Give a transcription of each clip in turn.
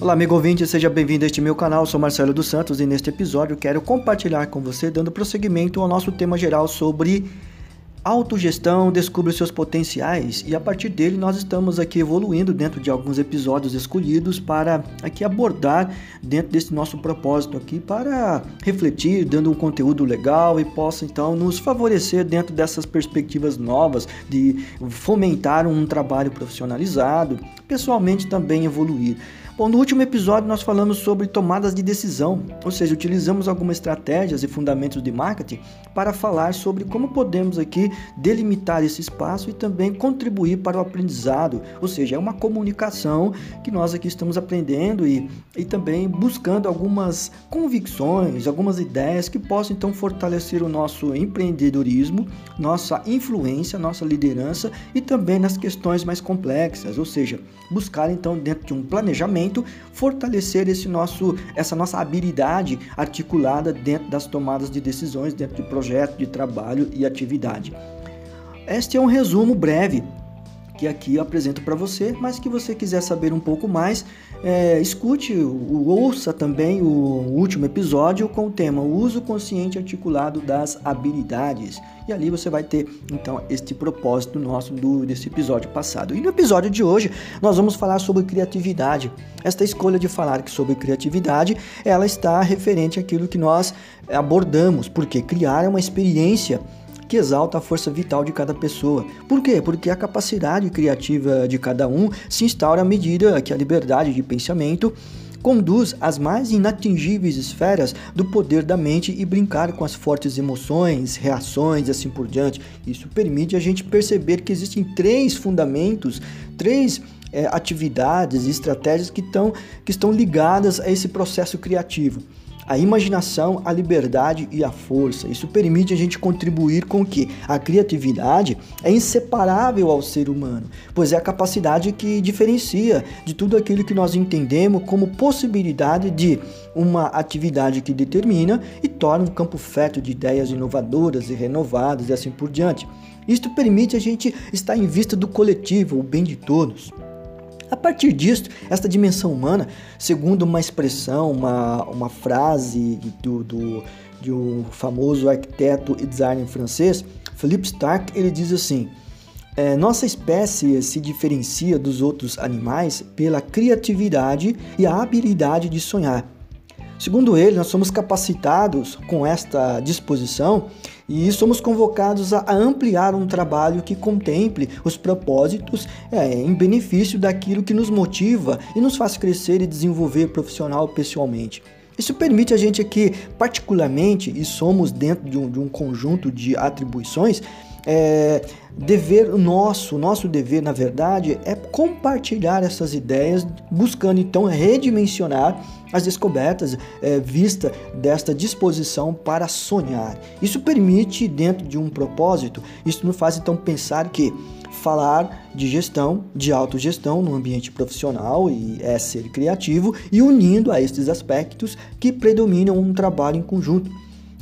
Olá, amigo ouvinte, seja bem-vindo a este meu canal. Eu sou Marcelo dos Santos e neste episódio quero compartilhar com você, dando prosseguimento ao nosso tema geral sobre autogestão, descubra seus potenciais e a partir dele nós estamos aqui evoluindo dentro de alguns episódios escolhidos para aqui abordar dentro desse nosso propósito aqui para refletir, dando um conteúdo legal e possa então nos favorecer dentro dessas perspectivas novas de fomentar um trabalho profissionalizado, pessoalmente também evoluir. Bom, no último episódio nós falamos sobre tomadas de decisão, ou seja, utilizamos algumas estratégias e fundamentos de marketing para falar sobre como podemos aqui delimitar esse espaço e também contribuir para o aprendizado, ou seja, é uma comunicação que nós aqui estamos aprendendo e, e também buscando algumas convicções, algumas ideias que possam então fortalecer o nosso empreendedorismo, nossa influência, nossa liderança e também nas questões mais complexas, ou seja, buscar então dentro de um planejamento fortalecer esse nosso, essa nossa habilidade articulada dentro das tomadas de decisões, dentro de projeto de trabalho e atividade. Este é um resumo breve que aqui eu apresento para você, mas que você quiser saber um pouco mais, é, escute, ouça também o último episódio com o tema o uso consciente articulado das habilidades. E ali você vai ter então este propósito nosso do, desse episódio passado. E no episódio de hoje nós vamos falar sobre criatividade. Esta escolha de falar sobre criatividade, ela está referente àquilo que nós abordamos, porque criar é uma experiência que exalta a força vital de cada pessoa. Por quê? Porque a capacidade criativa de cada um se instaura à medida que a liberdade de pensamento conduz às mais inatingíveis esferas do poder da mente e brincar com as fortes emoções, reações e assim por diante. Isso permite a gente perceber que existem três fundamentos, três é, atividades e estratégias que, tão, que estão ligadas a esse processo criativo a imaginação, a liberdade e a força. Isso permite a gente contribuir com que a criatividade é inseparável ao ser humano, pois é a capacidade que diferencia de tudo aquilo que nós entendemos como possibilidade de uma atividade que determina e torna um campo fértil de ideias inovadoras e renovadas e assim por diante. Isto permite a gente estar em vista do coletivo, o bem de todos. A partir disso, esta dimensão humana, segundo uma expressão, uma, uma frase do, do, um famoso arquiteto e designer francês, Philippe Starck, ele diz assim: é, nossa espécie se diferencia dos outros animais pela criatividade e a habilidade de sonhar. Segundo ele, nós somos capacitados com esta disposição e somos convocados a ampliar um trabalho que contemple os propósitos é, em benefício daquilo que nos motiva e nos faz crescer e desenvolver profissional pessoalmente. Isso permite a gente aqui, particularmente, e somos dentro de um, de um conjunto de atribuições, é, dever nosso, nosso dever, na verdade, é compartilhar essas ideias, buscando então redimensionar as descobertas é, vista desta disposição para sonhar. Isso permite, dentro de um propósito, isso nos faz então pensar que falar de gestão, de autogestão no ambiente profissional e é ser criativo e unindo a estes aspectos que predominam um trabalho em conjunto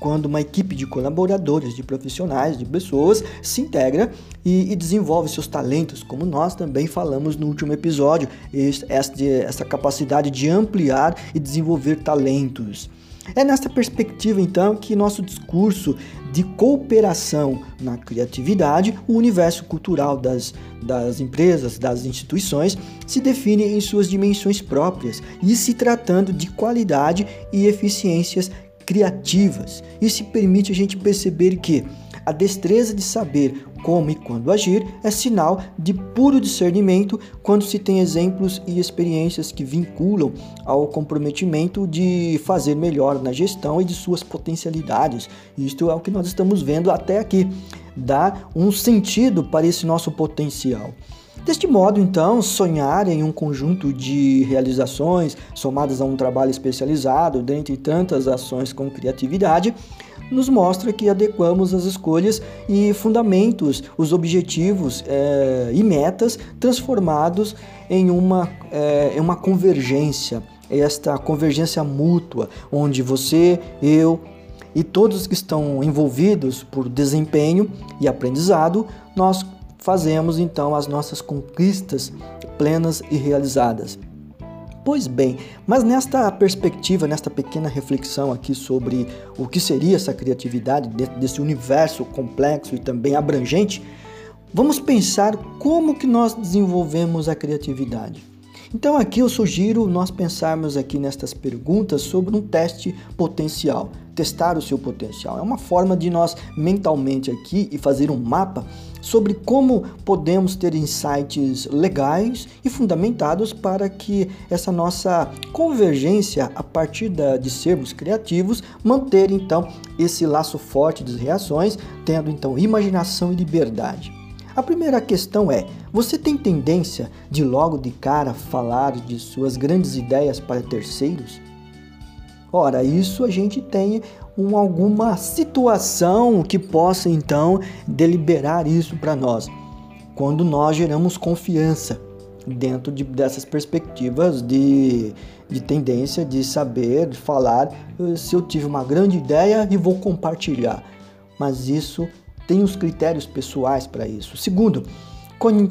quando uma equipe de colaboradores, de profissionais, de pessoas se integra e, e desenvolve seus talentos, como nós também falamos no último episódio, essa, essa capacidade de ampliar e desenvolver talentos. É nesta perspectiva, então, que nosso discurso de cooperação na criatividade, o universo cultural das, das empresas, das instituições, se define em suas dimensões próprias e se tratando de qualidade e eficiências criativas. Isso permite a gente perceber que a destreza de saber como e quando agir é sinal de puro discernimento quando se tem exemplos e experiências que vinculam ao comprometimento de fazer melhor na gestão e de suas potencialidades. Isto é o que nós estamos vendo até aqui. Dá um sentido para esse nosso potencial. Deste modo, então, sonhar em um conjunto de realizações somadas a um trabalho especializado, dentre tantas ações com criatividade, nos mostra que adequamos as escolhas e fundamentos, os objetivos é, e metas transformados em uma, é, em uma convergência, esta convergência mútua, onde você, eu e todos que estão envolvidos por desempenho e aprendizado, nós fazemos então as nossas conquistas plenas e realizadas. Pois bem, mas nesta perspectiva, nesta pequena reflexão aqui sobre o que seria essa criatividade dentro desse universo complexo e também abrangente, vamos pensar como que nós desenvolvemos a criatividade. Então aqui eu sugiro nós pensarmos aqui nestas perguntas sobre um teste potencial, testar o seu potencial. É uma forma de nós mentalmente aqui e fazer um mapa sobre como podemos ter insights legais e fundamentados para que essa nossa convergência a partir da, de sermos criativos manter então esse laço forte das reações, tendo então imaginação e liberdade. A primeira questão é: você tem tendência de logo de cara falar de suas grandes ideias para terceiros? Ora, isso a gente tem um, alguma situação que possa então deliberar isso para nós. Quando nós geramos confiança dentro de, dessas perspectivas de, de tendência de saber, de falar, se eu tive uma grande ideia e vou compartilhar. Mas isso tem os critérios pessoais para isso. Segundo,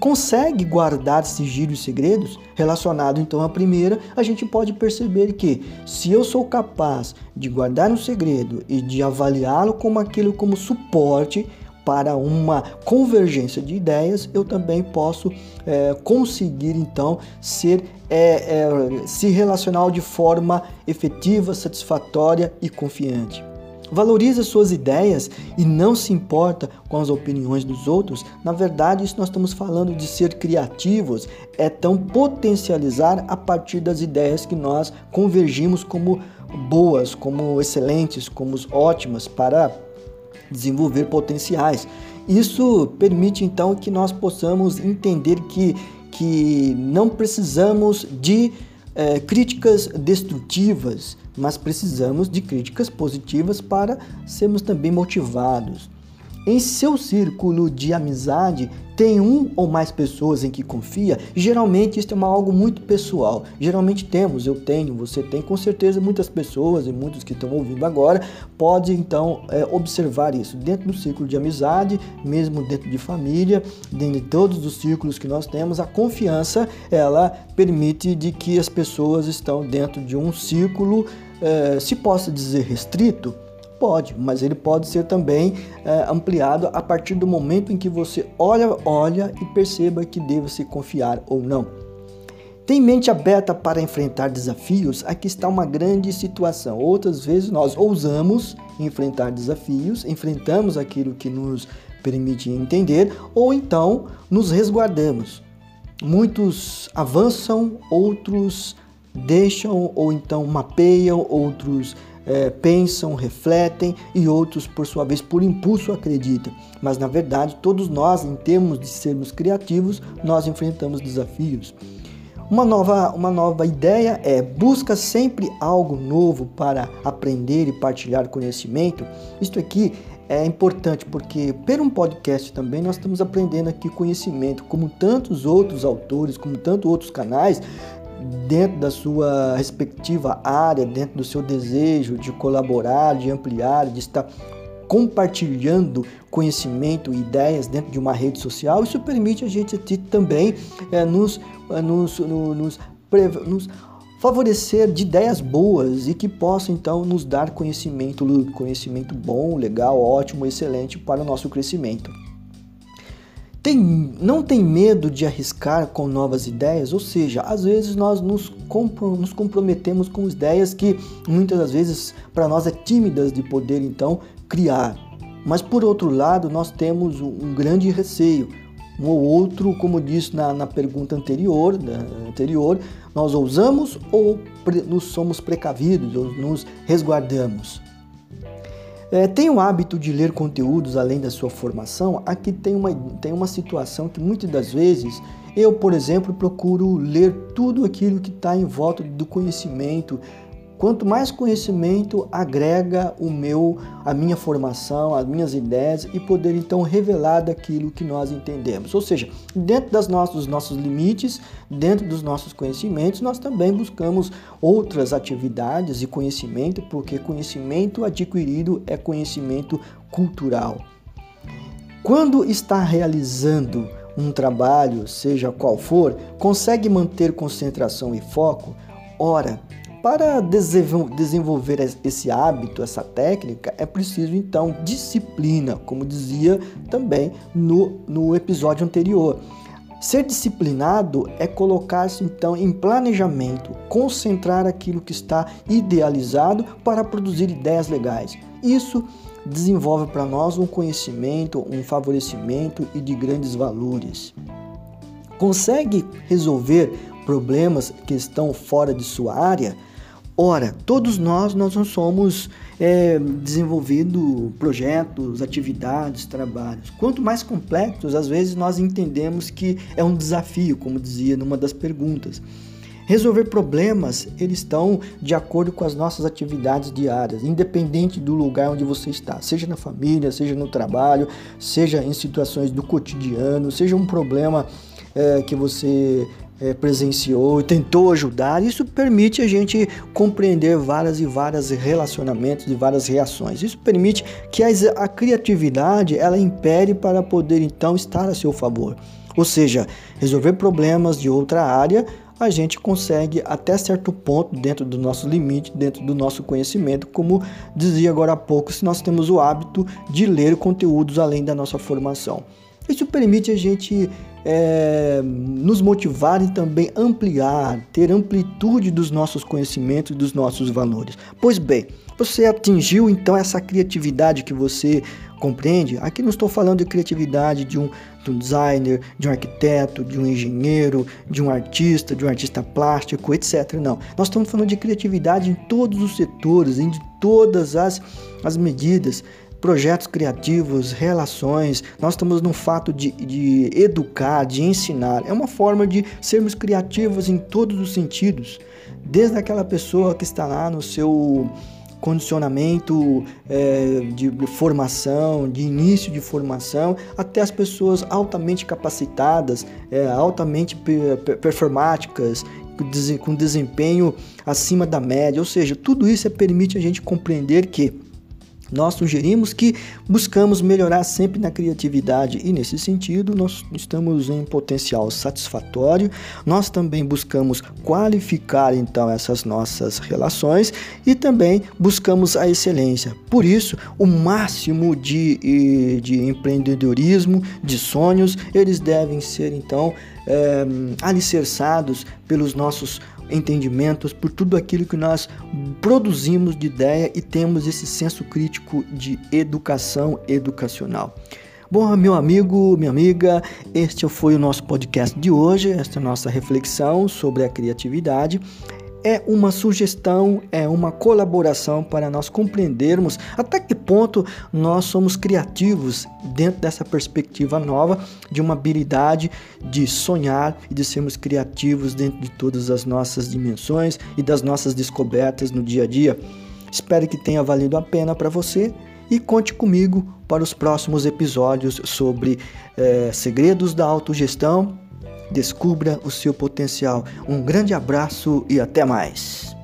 consegue guardar sigilo e segredos? Relacionado então à primeira, a gente pode perceber que se eu sou capaz de guardar um segredo e de avaliá-lo como aquilo como suporte para uma convergência de ideias, eu também posso é, conseguir então ser é, é, se relacionar de forma efetiva, satisfatória e confiante valoriza suas ideias e não se importa com as opiniões dos outros, na verdade, isso nós estamos falando de ser criativos, é tão potencializar a partir das ideias que nós convergimos como boas, como excelentes, como ótimas para desenvolver potenciais. Isso permite então que nós possamos entender que, que não precisamos de é, críticas destrutivas, mas precisamos de críticas positivas para sermos também motivados. Em seu círculo de amizade, tem um ou mais pessoas em que confia? Geralmente isso é uma, algo muito pessoal. Geralmente temos, eu tenho, você tem, com certeza muitas pessoas e muitos que estão ouvindo agora podem então é, observar isso dentro do círculo de amizade, mesmo dentro de família, dentro de todos os círculos que nós temos. A confiança ela permite de que as pessoas estão dentro de um círculo, é, se possa dizer restrito Pode, mas ele pode ser também é, ampliado a partir do momento em que você olha, olha e perceba que deva se confiar ou não. Tem mente aberta para enfrentar desafios? Aqui está uma grande situação. Outras vezes nós ousamos enfrentar desafios, enfrentamos aquilo que nos permite entender, ou então nos resguardamos. Muitos avançam, outros deixam, ou então mapeiam, outros é, pensam, refletem e outros, por sua vez, por impulso acreditam. Mas na verdade, todos nós, em termos de sermos criativos, nós enfrentamos desafios. Uma nova, uma nova ideia é busca sempre algo novo para aprender e partilhar conhecimento. Isto aqui é importante porque, per um podcast também, nós estamos aprendendo aqui conhecimento, como tantos outros autores, como tantos outros canais, dentro da sua respectiva área, dentro do seu desejo de colaborar, de ampliar, de estar compartilhando conhecimento e ideias dentro de uma rede social, isso permite a gente também é, nos, é, nos, nos, nos favorecer de ideias boas e que possam então nos dar conhecimento, conhecimento bom, legal, ótimo, excelente para o nosso crescimento. Tem, não tem medo de arriscar com novas ideias? Ou seja, às vezes nós nos, compro, nos comprometemos com ideias que muitas das vezes para nós é tímidas de poder então criar. Mas por outro lado, nós temos um grande receio. Um ou outro, como disse na, na pergunta anterior, anterior, nós ousamos ou pre, nos somos precavidos, ou nos resguardamos. É, tem o hábito de ler conteúdos além da sua formação? Aqui tem uma, tem uma situação que muitas das vezes eu, por exemplo, procuro ler tudo aquilo que está em volta do conhecimento Quanto mais conhecimento agrega o meu, a minha formação, as minhas ideias e poder então revelar daquilo que nós entendemos. Ou seja, dentro das nossas, dos nossos limites, dentro dos nossos conhecimentos, nós também buscamos outras atividades e conhecimento, porque conhecimento adquirido é conhecimento cultural. Quando está realizando um trabalho, seja qual for, consegue manter concentração e foco? Ora, para desenvolver esse hábito, essa técnica, é preciso então disciplina, como dizia também no, no episódio anterior. Ser disciplinado é colocar-se então em planejamento, concentrar aquilo que está idealizado para produzir ideias legais. Isso desenvolve para nós um conhecimento, um favorecimento e de grandes valores. Consegue resolver problemas que estão fora de sua área? Ora, todos nós, nós não somos é, desenvolvendo projetos, atividades, trabalhos. Quanto mais complexos, às vezes nós entendemos que é um desafio, como dizia numa das perguntas. Resolver problemas, eles estão de acordo com as nossas atividades diárias, independente do lugar onde você está, seja na família, seja no trabalho, seja em situações do cotidiano, seja um problema é, que você é, presenciou e tentou ajudar, isso permite a gente compreender várias e várias relacionamentos e várias reações. Isso permite que a, a criatividade ela impere para poder então estar a seu favor. Ou seja, resolver problemas de outra área a gente consegue até certo ponto, dentro do nosso limite, dentro do nosso conhecimento, como dizia agora há pouco, se nós temos o hábito de ler conteúdos além da nossa formação. Isso permite a gente é, nos motivar e também ampliar, ter amplitude dos nossos conhecimentos e dos nossos valores. Pois bem, você atingiu então essa criatividade que você compreende? Aqui não estou falando de criatividade de um, de um designer, de um arquiteto, de um engenheiro, de um artista, de um artista plástico, etc. Não. Nós estamos falando de criatividade em todos os setores, em todas as, as medidas projetos criativos, relações. Nós estamos no fato de, de educar, de ensinar. É uma forma de sermos criativos em todos os sentidos. Desde aquela pessoa que está lá no seu condicionamento é, de formação, de início de formação, até as pessoas altamente capacitadas, é, altamente performáticas, com desempenho acima da média. Ou seja, tudo isso é, permite a gente compreender que nós sugerimos que buscamos melhorar sempre na criatividade e nesse sentido nós estamos em potencial satisfatório. Nós também buscamos qualificar então essas nossas relações e também buscamos a excelência. Por isso, o máximo de, de empreendedorismo, de sonhos, eles devem ser então é, alicerçados pelos nossos entendimentos, por tudo aquilo que nós produzimos de ideia e temos esse senso crítico de educação educacional. Bom, meu amigo, minha amiga, este foi o nosso podcast de hoje, esta é nossa reflexão sobre a criatividade é uma sugestão, é uma colaboração para nós compreendermos até que ponto nós somos criativos dentro dessa perspectiva nova de uma habilidade de sonhar e de sermos criativos dentro de todas as nossas dimensões e das nossas descobertas no dia a dia. Espero que tenha valido a pena para você e conte comigo para os próximos episódios sobre é, segredos da autogestão Descubra o seu potencial. Um grande abraço e até mais.